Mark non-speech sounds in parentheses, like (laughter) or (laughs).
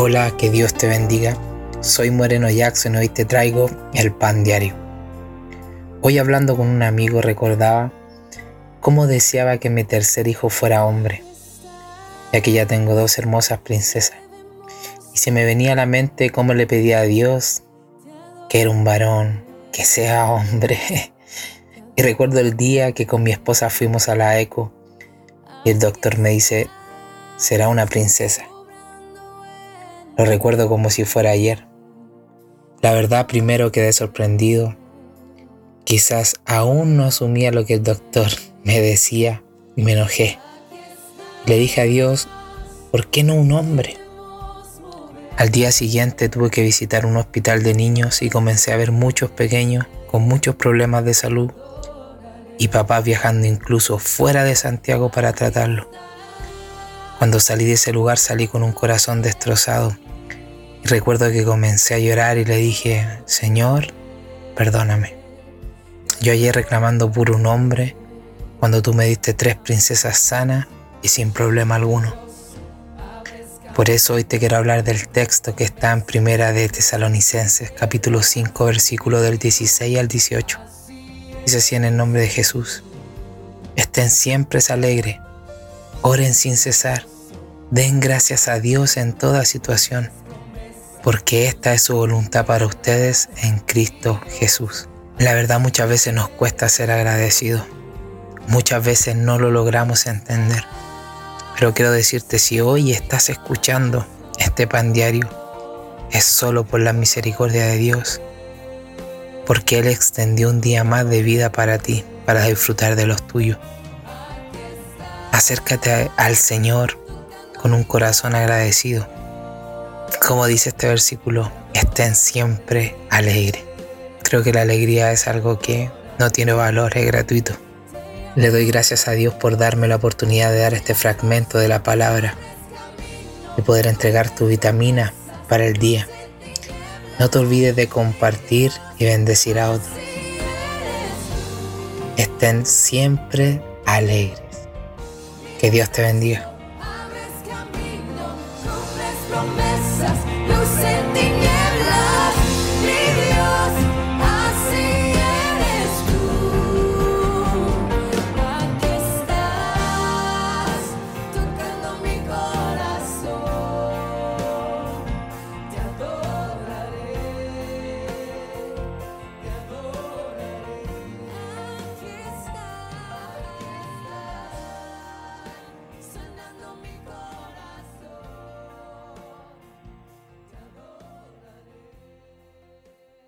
Hola, que Dios te bendiga. Soy Moreno Jackson y hoy te traigo el pan diario. Hoy hablando con un amigo recordaba cómo deseaba que mi tercer hijo fuera hombre, ya que ya tengo dos hermosas princesas. Y se me venía a la mente cómo le pedía a Dios que era un varón, que sea hombre. (laughs) y recuerdo el día que con mi esposa fuimos a la eco y el doctor me dice, será una princesa. Lo recuerdo como si fuera ayer. La verdad primero quedé sorprendido. Quizás aún no asumía lo que el doctor (laughs) me decía y me enojé. Le dije a Dios, ¿por qué no un hombre? Al día siguiente tuve que visitar un hospital de niños y comencé a ver muchos pequeños con muchos problemas de salud y papás viajando incluso fuera de Santiago para tratarlo. Cuando salí de ese lugar salí con un corazón destrozado recuerdo que comencé a llorar y le dije, Señor, perdóname. Yo ayer reclamando por un hombre cuando tú me diste tres princesas sanas y sin problema alguno. Por eso hoy te quiero hablar del texto que está en Primera de Tesalonicenses, capítulo 5, versículo del 16 al 18. Dice así en el nombre de Jesús. Estén siempre alegres, oren sin cesar, den gracias a Dios en toda situación porque esta es su voluntad para ustedes en Cristo Jesús. La verdad muchas veces nos cuesta ser agradecidos, muchas veces no lo logramos entender, pero quiero decirte si hoy estás escuchando este pan diario, es solo por la misericordia de Dios, porque Él extendió un día más de vida para ti, para disfrutar de los tuyos. Acércate al Señor con un corazón agradecido como dice este versículo, estén siempre alegres. Creo que la alegría es algo que no tiene valor, es gratuito. Le doy gracias a Dios por darme la oportunidad de dar este fragmento de la palabra, de poder entregar tu vitamina para el día. No te olvides de compartir y bendecir a otros. Estén siempre alegres. Que Dios te bendiga.